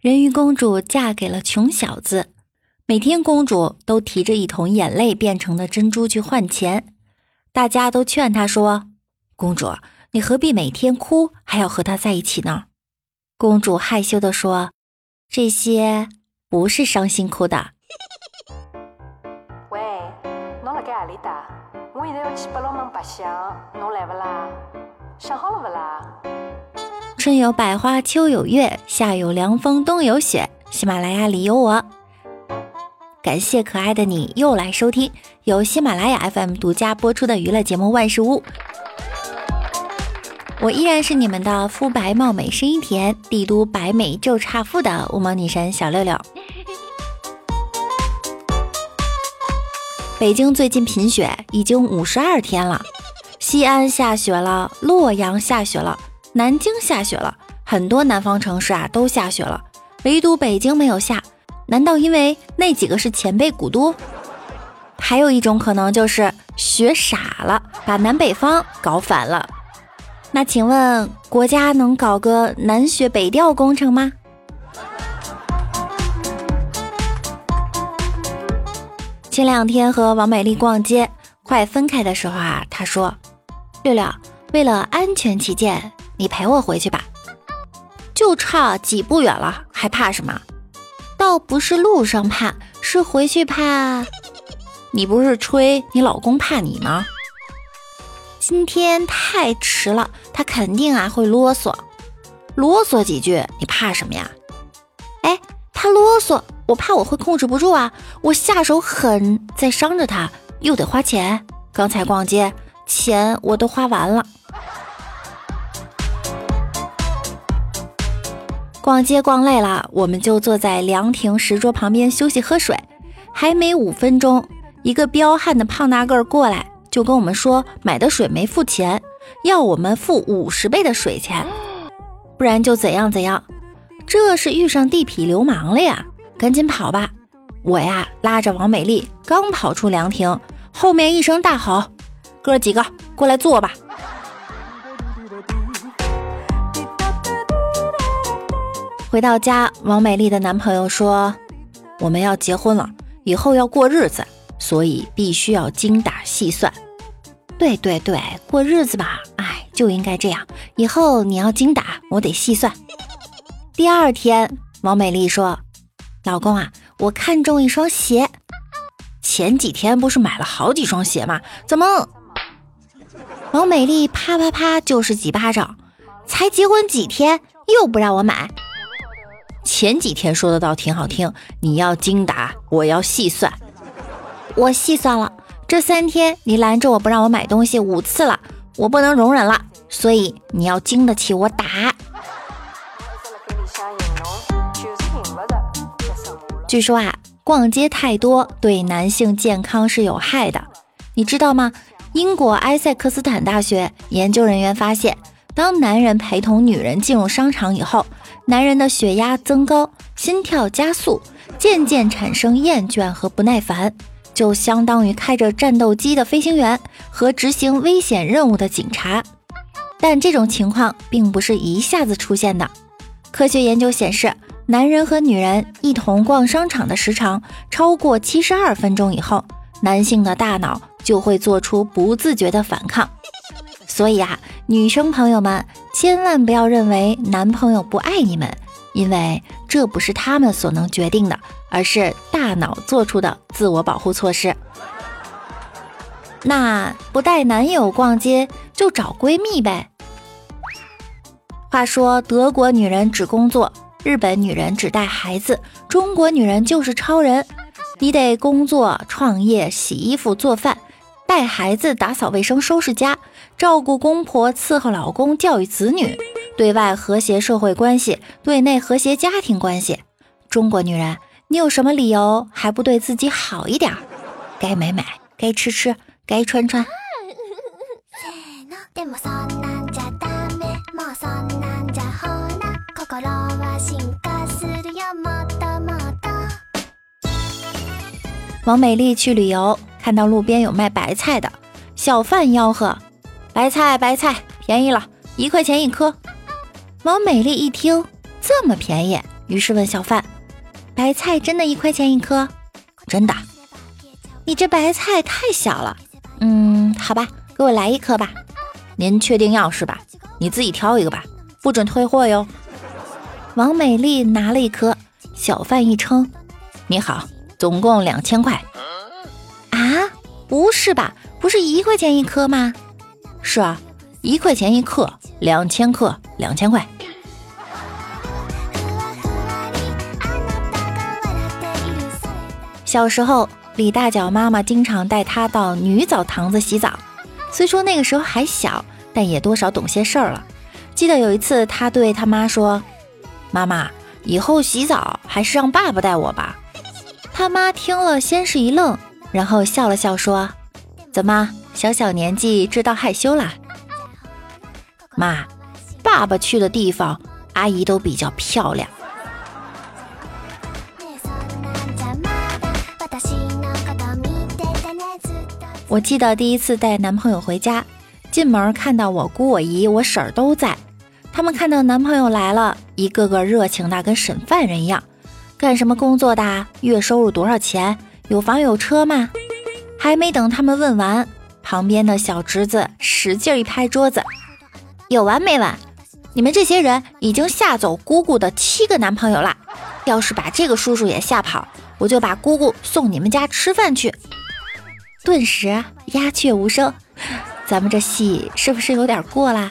人鱼公主嫁给了穷小子，每天公主都提着一桶眼泪变成的珍珠去换钱。大家都劝她说：“公主，你何必每天哭，还要和他在一起呢？”公主害羞地说：“这些不是伤心哭的。”喂，侬辣盖何里？我现在要去八龙门白相，侬来不啦？想好了不啦？春有百花，秋有月，夏有凉风，冬有雪。喜马拉雅里有我，感谢可爱的你又来收听由喜马拉雅 FM 独家播出的娱乐节目《万事屋》。我依然是你们的肤白貌美、声音甜、帝都白美就差富的五毛女神小六六。北京最近贫血已经五十二天了，西安下雪了，洛阳下雪了，南京下雪了，很多南方城市啊都下雪了，唯独北京没有下。难道因为那几个是前辈古都？还有一种可能就是雪傻了，把南北方搞反了。那请问国家能搞个南雪北调工程吗？前两天和王美丽逛街，快分开的时候啊，她说：“六六，为了安全起见，你陪我回去吧，就差几步远了，还怕什么？倒不是路上怕，是回去怕。你不是吹你老公怕你吗？”今天太迟了，他肯定啊会啰嗦，啰嗦几句，你怕什么呀？哎，他啰嗦，我怕我会控制不住啊，我下手狠，再伤着他又得花钱。刚才逛街，钱我都花完了。逛街逛累了，我们就坐在凉亭石桌旁边休息喝水。还没五分钟，一个彪悍的胖大个儿过来。就跟我们说买的水没付钱，要我们付五十倍的水钱，不然就怎样怎样。这是遇上地痞流氓了呀！赶紧跑吧！我呀拉着王美丽刚跑出凉亭，后面一声大吼：“哥几个过来坐吧！”回到家，王美丽的男朋友说：“我们要结婚了，以后要过日子。”所以必须要精打细算，对对对，过日子吧，哎，就应该这样。以后你要精打，我得细算。第二天，王美丽说：“老公啊，我看中一双鞋，前几天不是买了好几双鞋吗？怎么？”王美丽啪啪啪就是几巴掌，才结婚几天又不让我买。前几天说的倒挺好听，你要精打，我要细算。我细算了，这三天你拦着我不让我买东西五次了，我不能容忍了，所以你要经得起我打。据说啊，逛街太多对男性健康是有害的，你知道吗？英国埃塞克斯坦大学研究人员发现，当男人陪同女人进入商场以后，男人的血压增高，心跳加速，渐渐产生厌倦和不耐烦。就相当于开着战斗机的飞行员和执行危险任务的警察，但这种情况并不是一下子出现的。科学研究显示，男人和女人一同逛商场的时长超过七十二分钟以后，男性的大脑就会做出不自觉的反抗。所以啊，女生朋友们千万不要认为男朋友不爱你们。因为这不是他们所能决定的，而是大脑做出的自我保护措施。那不带男友逛街就找闺蜜呗。话说德国女人只工作，日本女人只带孩子，中国女人就是超人。你得工作、创业、洗衣服、做饭、带孩子、打扫卫生、收拾家、照顾公婆、伺候老公、教育子女。对外和谐社会关系，对内和谐家庭关系。中国女人，你有什么理由还不对自己好一点？该买买，该吃吃，该穿穿。王美丽去旅游，看到路边有卖白菜的，小贩吆喝：“白菜，白菜，便宜了，一块钱一颗。”王美丽一听这么便宜，于是问小贩：“白菜真的一块钱一颗？”“真的。”“你这白菜太小了。”“嗯，好吧，给我来一颗吧。”“您确定要是吧？你自己挑一个吧，不准退货哟。”王美丽拿了一颗，小贩一称：“你好，总共两千块。”“啊，不是吧？不是一块钱一颗吗？”“是啊，一块钱一克，两千克，两千块。”小时候，李大脚妈妈经常带他到女澡堂子洗澡。虽说那个时候还小，但也多少懂些事儿了。记得有一次，他对他妈说：“妈妈，以后洗澡还是让爸爸带我吧。”他妈听了，先是一愣，然后笑了笑说：“怎么，小小年纪知道害羞啦？”妈，爸爸去的地方，阿姨都比较漂亮。我记得第一次带男朋友回家，进门看到我姑、我姨、我婶儿都在。他们看到男朋友来了，一个个热情的跟审犯人一样。干什么工作的？月收入多少钱？有房有车吗？还没等他们问完，旁边的小侄子使劲一拍桌子：“有完没完？你们这些人已经吓走姑姑的七个男朋友了。要是把这个叔叔也吓跑，我就把姑姑送你们家吃饭去。”顿时鸦雀无声，咱们这戏是不是有点过啦？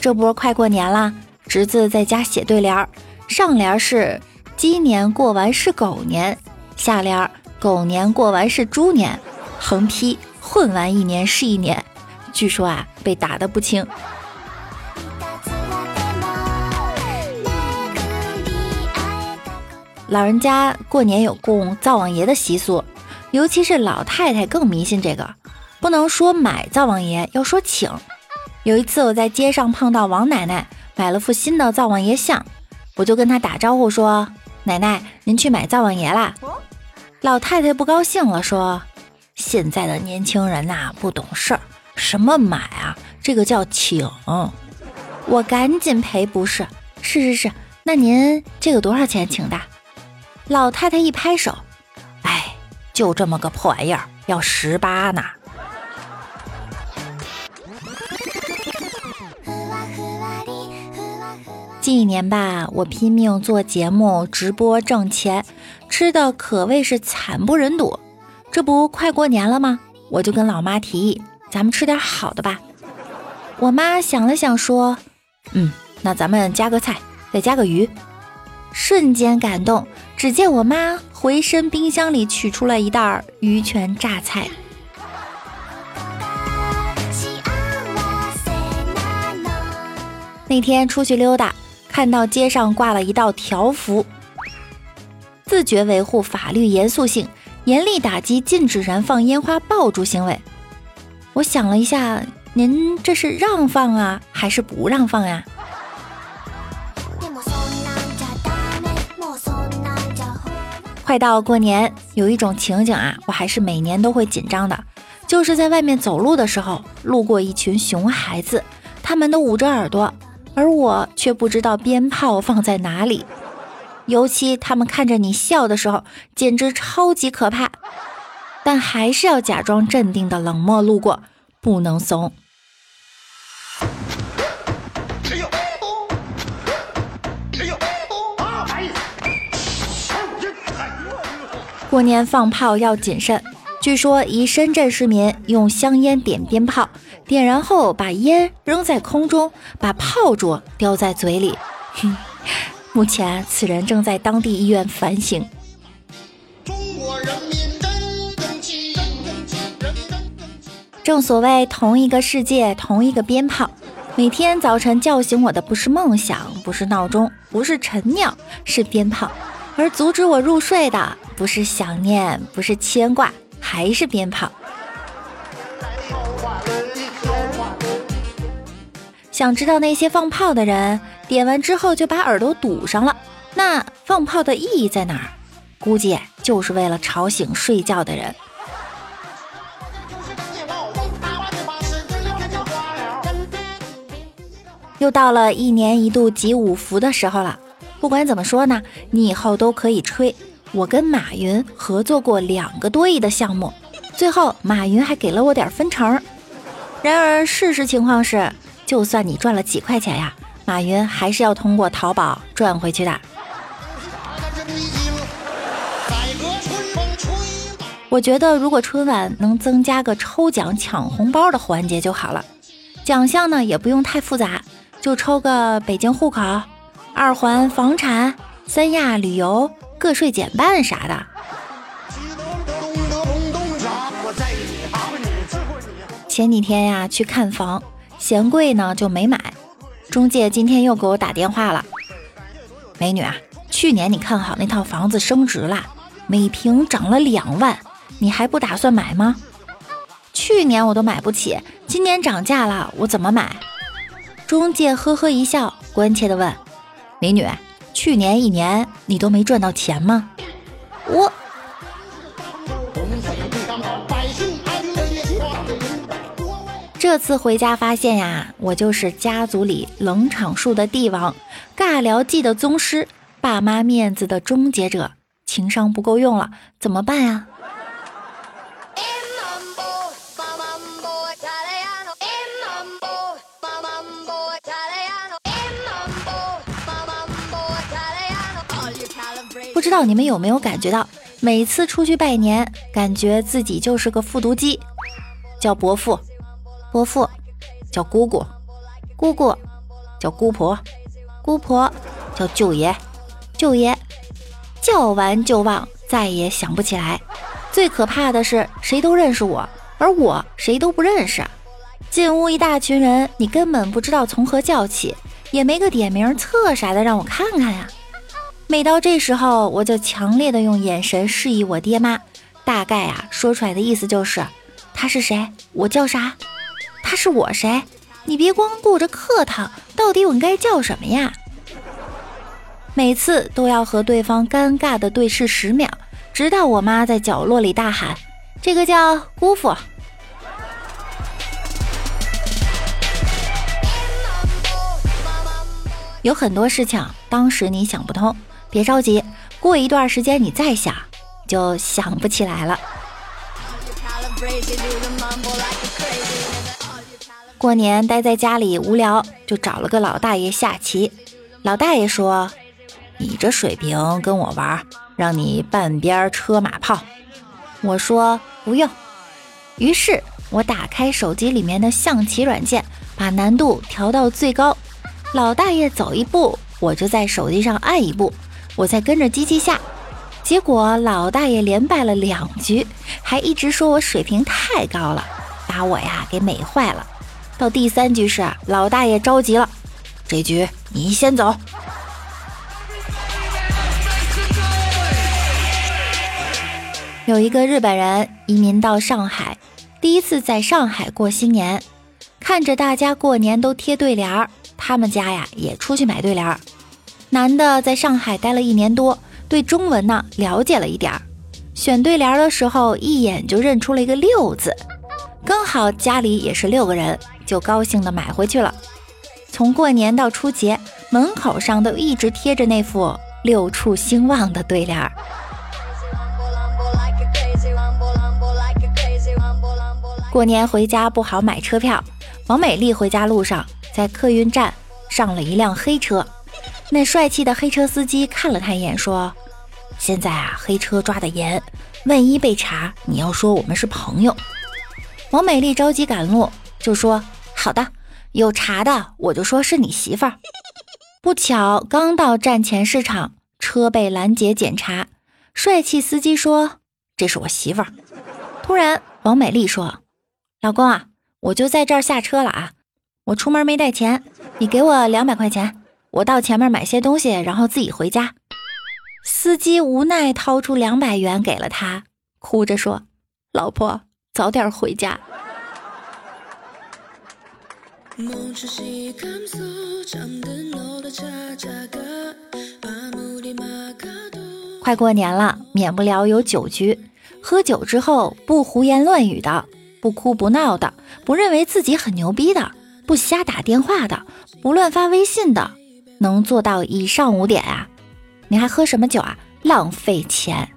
这不快过年了，侄子在家写对联儿，上联是“鸡年过完是狗年”，下联“狗年过完是猪年”，横批“混完一年是一年”。据说啊，被打得不轻。老人家过年有供灶王爷的习俗，尤其是老太太更迷信这个。不能说买灶王爷，要说请。有一次我在街上碰到王奶奶，买了副新的灶王爷像，我就跟他打招呼说：“奶奶，您去买灶王爷啦？”老太太不高兴了，说：“现在的年轻人呐，不懂事儿，什么买啊？这个叫请。”我赶紧赔不是，是是是，那您这个多少钱请的？老太太一拍手，哎，就这么个破玩意儿，要十八呢。近一年吧，我拼命做节目、直播挣钱，吃的可谓是惨不忍睹。这不快过年了吗？我就跟老妈提议，咱们吃点好的吧。我妈想了想说：“嗯，那咱们加个菜，再加个鱼。”瞬间感动，只见我妈回身冰箱里取出了一袋鱼泉榨菜。那天出去溜达，看到街上挂了一道条幅：“自觉维护法律严肃性，严厉打击禁止燃放烟花爆竹行为。”我想了一下，您这是让放啊，还是不让放呀？快到过年，有一种情景啊，我还是每年都会紧张的，就是在外面走路的时候，路过一群熊孩子，他们都捂着耳朵，而我却不知道鞭炮放在哪里。尤其他们看着你笑的时候，简直超级可怕，但还是要假装镇定的冷漠路过，不能怂。过年放炮要谨慎。据说，一深圳市民用香烟点鞭炮，点燃后把烟扔在空中，把炮竹叼在嘴里。哼，目前此人正在当地医院反省。正所谓同一个世界，同一个鞭炮。每天早晨叫醒我的不是梦想，不是闹钟，不是晨鸟，是鞭炮。而阻止我入睡的，不是想念，不是牵挂，还是鞭炮。想知道那些放炮的人点完之后就把耳朵堵上了，那放炮的意义在哪儿？估计就是为了吵醒睡觉的人。又到了一年一度集五福的时候了。不管怎么说呢，你以后都可以吹。我跟马云合作过两个多亿的项目，最后马云还给了我点分成。然而事实情况是，就算你赚了几块钱呀，马云还是要通过淘宝赚回去的。我觉得如果春晚能增加个抽奖抢红包的环节就好了，奖项呢也不用太复杂。就抽个北京户口、二环房产、三亚旅游、个税减半啥的。前几天呀去看房，嫌贵呢就没买。中介今天又给我打电话了，美女啊，去年你看好那套房子升值了，每平涨了两万，你还不打算买吗？去年我都买不起，今年涨价了，我怎么买？中介呵呵一笑，关切地问：“美女，去年一年你都没赚到钱吗？”我这次回家发现呀，我就是家族里冷场术的帝王，尬聊技的宗师，爸妈面子的终结者，情商不够用了，怎么办呀？不知道你们有没有感觉到，每次出去拜年，感觉自己就是个复读机，叫伯父，伯父叫姑姑，姑姑叫姑婆，姑婆叫舅爷，舅爷叫完就忘，再也想不起来。最可怕的是，谁都认识我，而我谁都不认识。进屋一大群人，你根本不知道从何叫起，也没个点名册啥的让我看看呀。每到这时候，我就强烈的用眼神示意我爹妈，大概啊说出来的意思就是，他是谁，我叫啥，他是我谁，你别光顾着客套，到底我应该叫什么呀？每次都要和对方尴尬的对视十秒，直到我妈在角落里大喊：“这个叫姑父。”有很多事情，当时你想不通。别着急，过一段时间你再想，就想不起来了。过年待在家里无聊，就找了个老大爷下棋。老大爷说：“你这水平跟我玩，让你半边车马炮。”我说：“不用。”于是我打开手机里面的象棋软件，把难度调到最高。老大爷走一步，我就在手机上按一步。我在跟着机器下，结果老大爷连败了两局，还一直说我水平太高了，把我呀给美坏了。到第三局时，老大爷着急了，这局你先走。有一个日本人移民到上海，第一次在上海过新年，看着大家过年都贴对联儿，他们家呀也出去买对联儿。男的在上海待了一年多，对中文呢了解了一点儿，选对联的时候一眼就认出了一个“六”字，刚好家里也是六个人，就高兴的买回去了。从过年到初节，门口上都一直贴着那副“六畜兴旺”的对联儿。过年回家不好买车票，王美丽回家路上在客运站上了一辆黑车。那帅气的黑车司机看了他一眼，说：“现在啊，黑车抓的严，万一被查，你要说我们是朋友。”王美丽着急赶路，就说：“好的，有查的我就说是你媳妇儿。”不巧刚到站前市场，车被拦截检查，帅气司机说：“这是我媳妇儿。”突然，王美丽说：“老公啊，我就在这儿下车了啊，我出门没带钱，你给我两百块钱。”我到前面买些东西，然后自己回家。司机无奈掏出两百元给了他，哭着说：“老婆，早点回家。”快过年了，免不了有酒局。喝酒之后不胡言乱语的，不哭不闹的，不认为自己很牛逼的，不瞎打电话的，不乱发微信的，能做到以上五点啊？你还喝什么酒啊？浪费钱！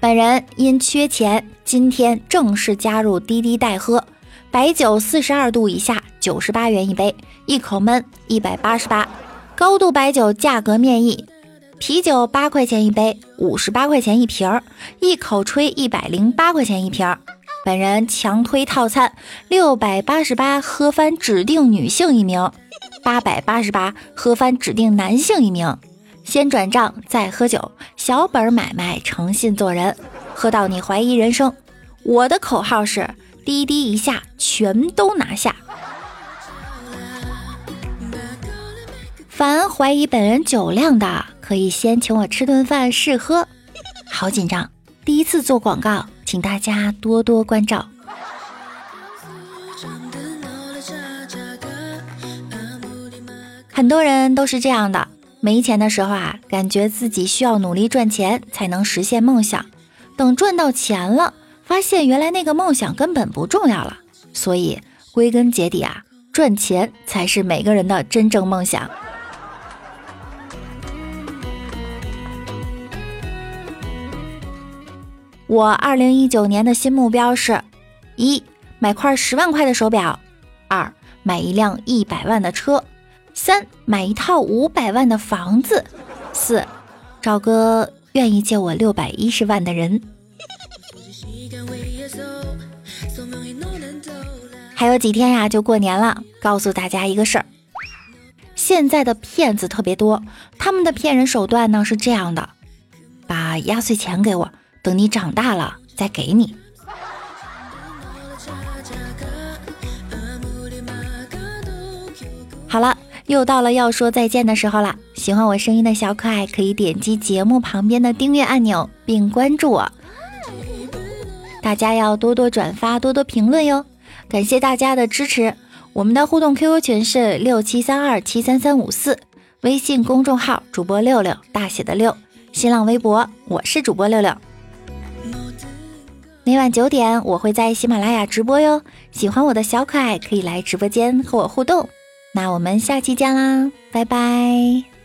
本人因缺钱，今天正式加入滴滴代喝。白酒四十二度以下，九十八元一杯，一口闷，一百八十八。高度白酒价格面议，啤酒八块钱一杯，五十八块钱一瓶儿，一口吹一百零八块钱一瓶儿。本人强推套餐，六百八十八喝翻指定女性一名，八百八十八喝翻指定男性一名。先转账再喝酒，小本买卖，诚信做人，喝到你怀疑人生。我的口号是：滴滴一下全都拿下。凡怀疑本人酒量的，可以先请我吃顿饭试喝。好紧张，第一次做广告。请大家多多关照。很多人都是这样的，没钱的时候啊，感觉自己需要努力赚钱才能实现梦想。等赚到钱了，发现原来那个梦想根本不重要了。所以归根结底啊，赚钱才是每个人的真正梦想。我二零一九年的新目标是：一买块十万块的手表；二买一辆一百万的车；三买一套五百万的房子；四找个愿意借我六百一十万的人。还有几天呀，就过年了。告诉大家一个事儿：现在的骗子特别多，他们的骗人手段呢是这样的：把压岁钱给我。等你长大了再给你。好了，又到了要说再见的时候了。喜欢我声音的小可爱可以点击节目旁边的订阅按钮并关注我。大家要多多转发，多多评论哟，感谢大家的支持。我们的互动 QQ 群是六七三二七三三五四，微信公众号主播六六大写的六，新浪微博我是主播六六。每晚九点，我会在喜马拉雅直播哟。喜欢我的小可爱，可以来直播间和我互动。那我们下期见啦，拜拜。